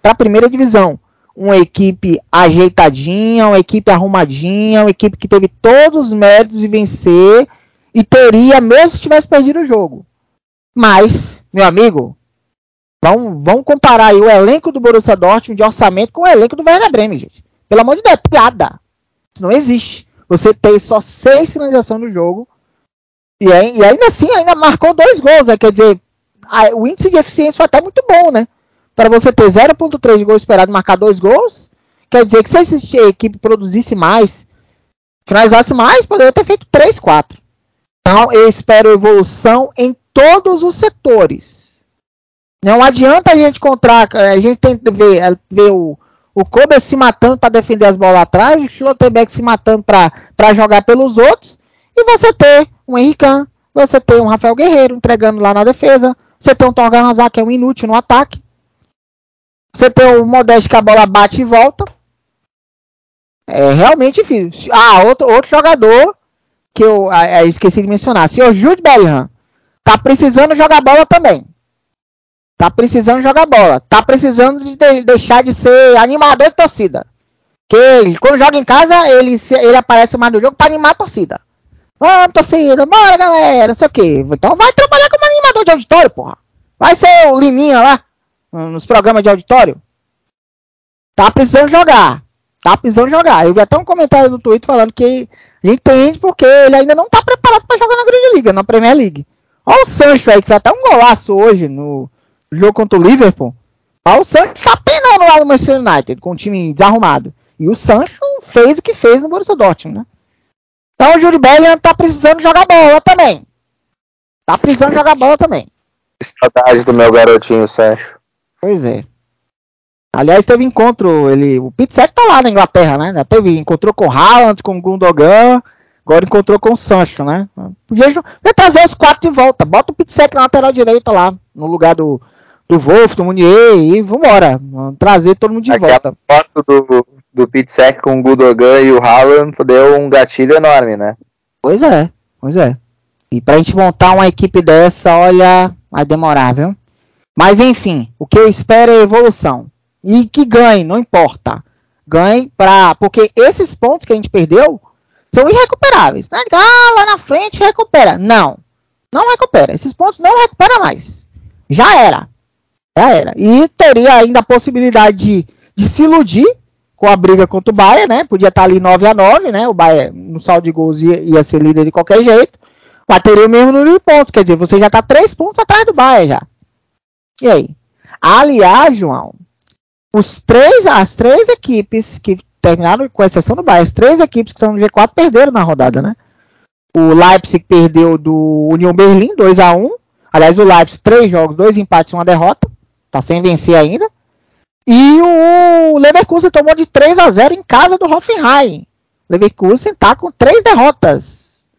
para a primeira divisão. Uma equipe ajeitadinha, uma equipe arrumadinha, uma equipe que teve todos os méritos de vencer e teria, mesmo se tivesse perdido o jogo. Mas, meu amigo, vamos, vamos comparar o elenco do Borussia Dortmund de orçamento com o elenco do Werder Bremen, gente. Pelo amor de Deus, é piada. Isso não existe. Você tem só seis finalizações no jogo e, e ainda assim ainda marcou dois gols, né? Quer dizer, a, o índice de eficiência foi até muito bom, né? Para você ter 0.3 de gol esperado marcar dois gols, quer dizer que se a equipe produzisse mais, finalizasse mais, poderia ter feito 3, 4. Então eu espero evolução em todos os setores. Não adianta a gente encontrar, a gente tem que ver, ver o, o Kobe se matando para defender as bolas atrás, o Schlotterbeck se matando para jogar pelos outros, e você ter um Henrique, você ter um Rafael Guerreiro entregando lá na defesa, você tem um Torgan Hazard que é um inútil no ataque, você tem o Modeste que a bola bate e volta. É realmente difícil. Ah, outro, outro jogador que eu ah, é, esqueci de mencionar. Senhor Jude Bellingham. Tá precisando jogar bola também. Tá precisando jogar bola. Tá precisando de, de deixar de ser animador de torcida. Que ele, quando joga em casa, ele, ele aparece mais no jogo para animar a torcida. Vamos, torcida, bora galera, sei o que. Então vai trabalhar como animador de auditório, porra. Vai ser o Liminha lá, nos programas de auditório. Tá precisando jogar. Tá precisando jogar. Eu vi até um comentário no Twitter falando que gente entende porque ele ainda não tá preparado para jogar na Grande Liga, na Premier League. Olha o Sancho aí, que foi até um golaço hoje no jogo contra o Liverpool. Olha o Sancho tá penando lá no Manchester United, com o time desarrumado. E o Sancho fez o que fez no Borussia Dortmund, né? Então o Júlio Bellingham tá precisando jogar bola também. Tá precisando jogar bola também. Saudade do meu garotinho Sancho. Pois é. Aliás, teve encontro, ele, o Pizzek tá lá na Inglaterra, né? Já teve, encontrou com o Haaland, com o Gundogan, Agora encontrou com o Sancho, né? Podia, podia trazer os quatro de volta. Bota o Pitsec na lateral direita lá, no lugar do, do Wolf, do Munier, e vambora. Trazer todo mundo de Aquela volta. Foto do, do Pitsec com o Gudogan e o Haaland deu um gatilho enorme, né? Pois é, pois é. E pra gente montar uma equipe dessa, olha, vai demorar, viu? Mas enfim, o que eu espero é evolução. E que ganhe, não importa. Ganhe pra. Porque esses pontos que a gente perdeu são irrecuperáveis. Né? Ah, lá na frente recupera. Não. Não recupera. Esses pontos não recupera mais. Já era. Já era. E teria ainda a possibilidade de, de se iludir com a briga contra o Bahia, né? Podia estar ali 9 a 9 né? O Bahia no saldo de gols ia, ia ser líder de qualquer jeito. Mas teria o mesmo número de pontos. Quer dizer, você já está 3 pontos atrás do Bahia já. E aí? Aliás, João, os três, as três equipes que terminaram, com exceção do Bayern, as três equipes que estão no G4 perderam na rodada, né? O Leipzig perdeu do Union Berlim 2 a 1 Aliás, o Leipzig, três jogos, dois empates e uma derrota. Tá sem vencer ainda. E o Leverkusen tomou de 3 a 0 em casa do Hoffenheim. Leverkusen tá com três derrotas.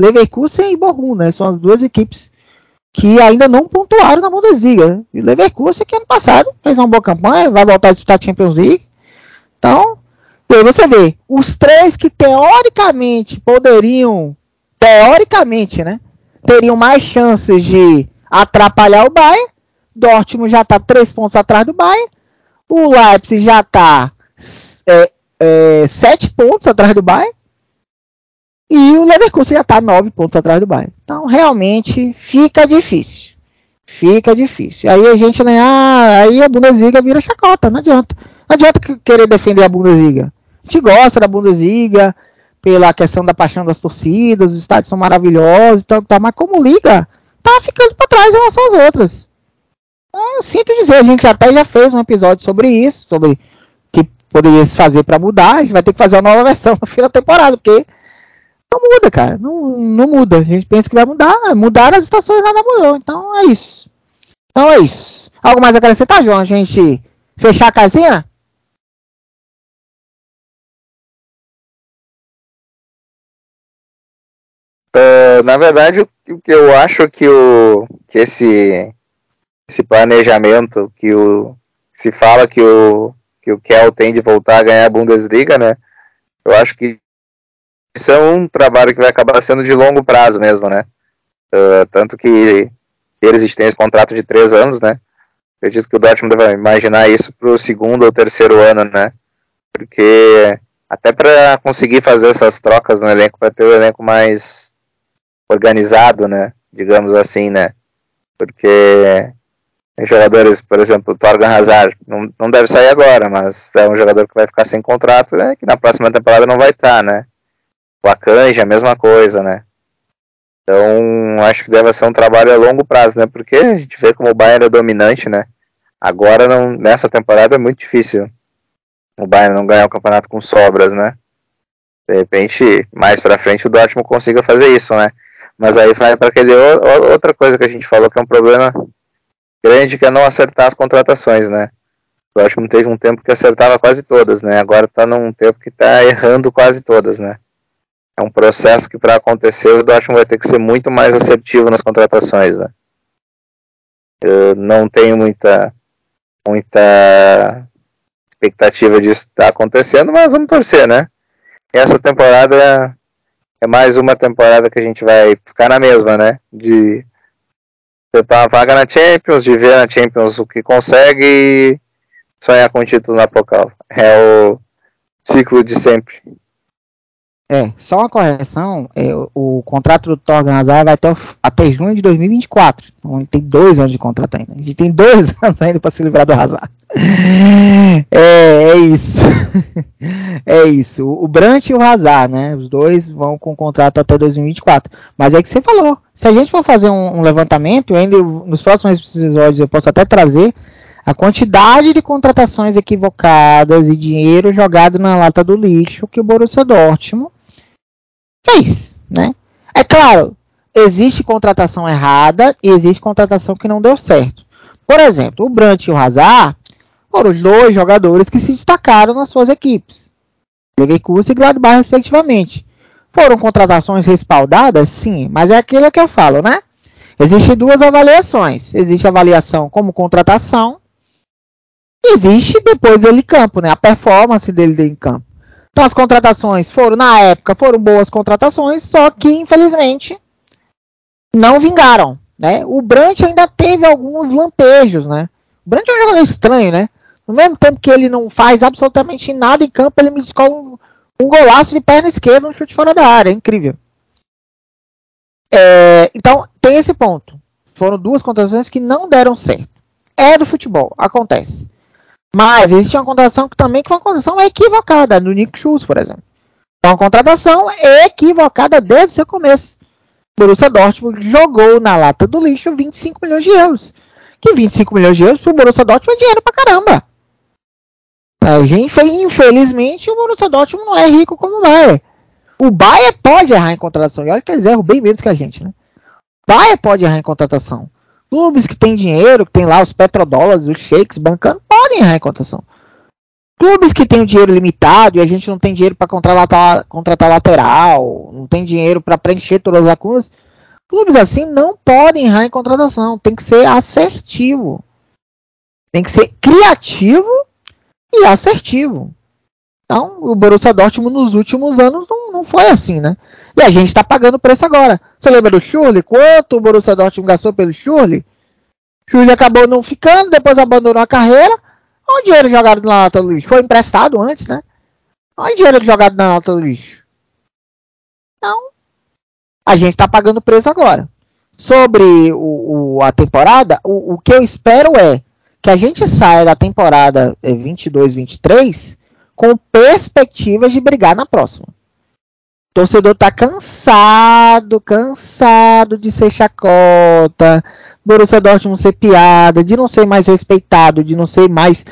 Leverkusen e Bochum, né? São as duas equipes que ainda não pontuaram na Bundesliga. E o Leverkusen, que ano passado fez uma boa campanha, vai voltar a disputar a Champions League. Então, e aí você vê, os três que teoricamente poderiam, teoricamente, né, teriam mais chances de atrapalhar o Bayern. Dortmund já está três pontos atrás do Bayern. O Leipzig já está é, é, sete pontos atrás do Bayern. E o Leverkusen já está nove pontos atrás do Bayern. Então, realmente, fica difícil. Fica difícil. Aí a gente, né? Ah, aí a Bundesliga vira chacota. Não adianta. Não adianta querer defender a Bundesliga. A gente gosta da Bundesliga pela questão da paixão das torcidas, os estádios são maravilhosos e tal, tal mas como liga, tá ficando para trás em relação às outras. Eu sinto dizer, a gente até já fez um episódio sobre isso, sobre que poderia se fazer para mudar, a gente vai ter que fazer uma nova versão no fim da temporada, porque não muda, cara. Não, não muda. A gente pensa que vai mudar. Mudar as estações nada mudou. Então é isso. Então é isso. Algo mais a acrescentar, João? A gente fechar a casinha? Uh, na verdade, o que eu acho que, o, que esse, esse planejamento que o, se fala que o, que o Kel tem de voltar a ganhar a Bundesliga, né? Eu acho que isso é um trabalho que vai acabar sendo de longo prazo mesmo, né? Uh, tanto que eles têm esse contrato de três anos, né? Eu disse que o Dortmund vai imaginar isso para o segundo ou terceiro ano, né? Porque até para conseguir fazer essas trocas no elenco, para ter o elenco mais organizado, né? Digamos assim, né? Porque jogadores, por exemplo, o Torgan Hazard não, não deve sair agora, mas é um jogador que vai ficar sem contrato, né? Que na próxima temporada não vai estar, né? O Akanji, a mesma coisa, né? Então, acho que deve ser um trabalho a longo prazo, né? Porque a gente vê como o Bayern é dominante, né? Agora, não, nessa temporada, é muito difícil o Bayern não ganhar o campeonato com sobras, né? De repente, mais pra frente, o Dortmund consiga fazer isso, né? Mas aí vai para aquele outra coisa que a gente falou que é um problema grande que é não acertar as contratações, né? O Dortmund teve um tempo que acertava quase todas, né? Agora está num tempo que está errando quase todas, né? é um processo que para acontecer o Dortmund vai ter que ser muito mais assertivo nas contratações, né? Eu não tenho muita muita expectativa disso estar tá acontecendo, mas vamos torcer, né? Essa temporada é mais uma temporada que a gente vai ficar na mesma, né? De tentar uma vaga na Champions, de ver na Champions o que consegue e sonhar com o título na Pocal. É o ciclo de sempre. É, só uma correção, é, o, contrato do Torgan Hazard vai até, até junho de 2024. Então tem dois anos de contrato ainda. A gente tem dois anos ainda para se livrar do Hazard. É, é isso. O, Brant e o Hazard, né? Os dois vão com contrato até 2024. Mas é que você falou. Se a gente for fazer um, um levantamento, ainda nos próximos episódios eu posso até trazer a quantidade de contratações equivocadas e dinheiro jogado na lata do lixo que o Borussia Dortmund fez, né? É claro, existe contratação errada e existe contratação que não deu certo. Por exemplo, o Brandt e o Hazard foram os dois jogadores que se destacaram nas suas equipes. Leverkusen e Gladbach, respectivamente. Foram contratações respaldadas? Sim, mas é aquilo que eu falo, né? Existem duas avaliações. Existe a avaliação como contratação. E existe depois dele em campo, né? A performance dele em campo. Então as contratações foram, na época, foram boas contratações, só que infelizmente não vingaram. Né? O Brandt ainda teve alguns lampejos, né? O Brandt é um jogador estranho, né? No mesmo tempo que ele não faz absolutamente nada em campo, ele me descola um, um golaço de perna esquerda, um chute fora da área, é incrível. É, então tem esse ponto. Foram duas contratações que não deram certo. É do futebol, acontece. Mas existe uma contratação que também que uma contratação equivocada, do Nick Schultz, por exemplo. Então, uma contratação equivocada desde o seu começo. Borussia Dortmund jogou na lata do lixo 25 milhões de euros. Que 25 milhões de euros para o Borussia Dortmund é dinheiro pra caramba. A gente, infelizmente, o Borussia Dortmund não é rico como o Bayern. O Bayern pode errar em contratação. E olha que eles erram bem menos que a gente, né? O Bayern pode errar em contratação. Clubes que têm dinheiro, que tem lá os petrodólares, os shakes bancando, podem errar em contratação. Clubes que têm o dinheiro limitado e a gente não tem dinheiro para contratar, contratar lateral, não tem dinheiro para preencher todas as lacunas, clubes assim não podem errar em contratação. Tem que ser assertivo. Tem que ser criativo e assertivo. Então, o Borussia Dortmund nos últimos anos não, não foi assim, né? E a gente está pagando preço agora. Você lembra do Schurrle? Quanto o Borussia Dortmund gastou pelo Schurrle? Schurrle acabou não ficando, depois abandonou a carreira. Olha o dinheiro jogado na lata do lixo. Foi emprestado antes, né? Olha o dinheiro jogado na lata do lixo. Não. A gente está pagando preço agora. Sobre o, o, a temporada, o, o que eu espero é que a gente saia da temporada 22-23 é, com perspectivas de brigar na próxima. O torcedor tá cansado, cansado de ser chacota, Borussia Dortmund ser piada, de não ser mais respeitado, de não ser mais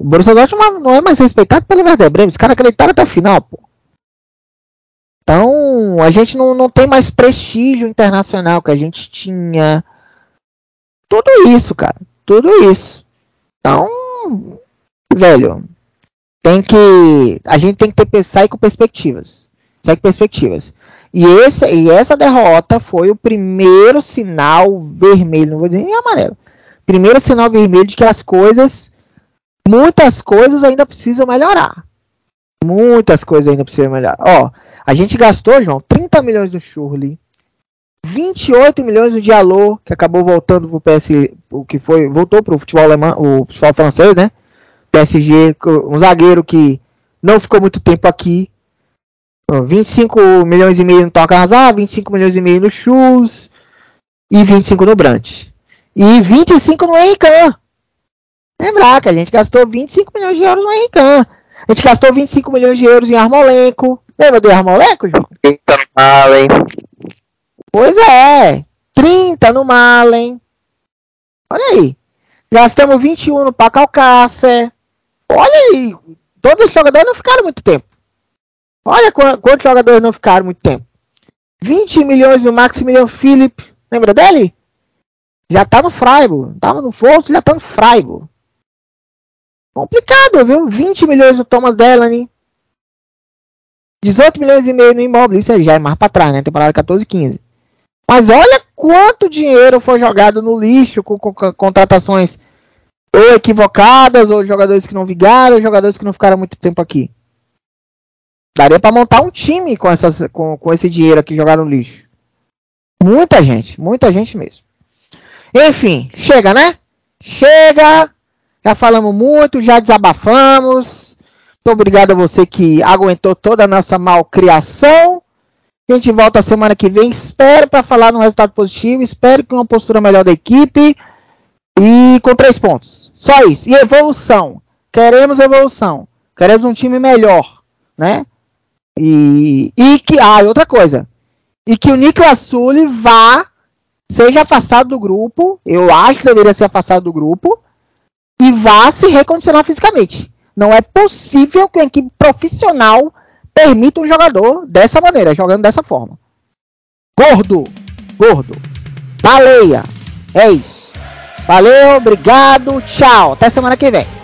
o Borussia Dortmund não é mais respeitado pelo Werder Bremen. Os caras acreditaram até o final, pô. Então, a gente não, não tem mais prestígio internacional que a gente tinha. Tudo isso, cara. Tudo isso. Então, velho, tem que. A gente tem que ter pensar com perspectivas. Sai com perspectivas. E, esse, e essa derrota foi o primeiro sinal vermelho, não vou dizer nem amarelo. Primeiro sinal vermelho de que as coisas, muitas coisas ainda precisam melhorar. Muitas coisas ainda precisam melhorar. Ó, a gente gastou, João, 30 milhões no Shurley, 28 milhões no Diallo, que acabou voltando pro PS, o que foi, voltou pro futebol alemão, o futebol francês, né? PSG, um zagueiro que não ficou muito tempo aqui. 25 milhões e meio no Toca Hazard, 25 milhões e meio no Chus e 25 no Brandt. E 25 no Henrique. Lembrar que a gente gastou 25 milhões de euros no Henrique. A gente gastou 25 milhões de euros em Armolenco. Lembra do Armolenco, João? 30 no Malen. Pois é. 30 no Malen. Olha aí. Gastamos 21 no Paco Alcácer. Olha aí. Todos os jogadores não ficaram muito tempo. Olha quantos jogadores não ficaram muito tempo. 20 milhões no Maximilian Philip. Lembra dele? Já tá no Freiburg. Tava no Força, já tá no Freiburg. Complicado, viu? 20 milhões no Thomas Delaney. 18 milhões e meio no imóvel. Isso aí já é mais para trás, né? Temporada 14 e 15. Mas olha quanto dinheiro foi jogado no lixo com, contratações ou equivocadas, ou jogadores que não vigaram, ou jogadores que não ficaram muito tempo aqui. Daria para montar um time com, essas, com, com esse dinheiro aqui jogado no lixo. Muita gente, muita gente mesmo. Enfim, chega, né? Chega. Já falamos muito, já desabafamos. Muito obrigado a você que aguentou toda a nossa malcriação. A gente volta semana que vem. Espero para falar no resultado positivo. Espero que uma postura melhor da equipe. E com três pontos. Só isso. E evolução. Queremos evolução. Queremos um time melhor. Né? E, e que. Ah, e outra coisa. E que o Niklas Sully vá. Seja afastado do grupo. Eu acho que deveria ser afastado do grupo. E vá se recondicionar fisicamente. Não é possível que uma equipe profissional permita um jogador dessa maneira, jogando dessa forma. Gordo, gordo, baleia. É isso. Valeu, obrigado, tchau. Até semana que vem.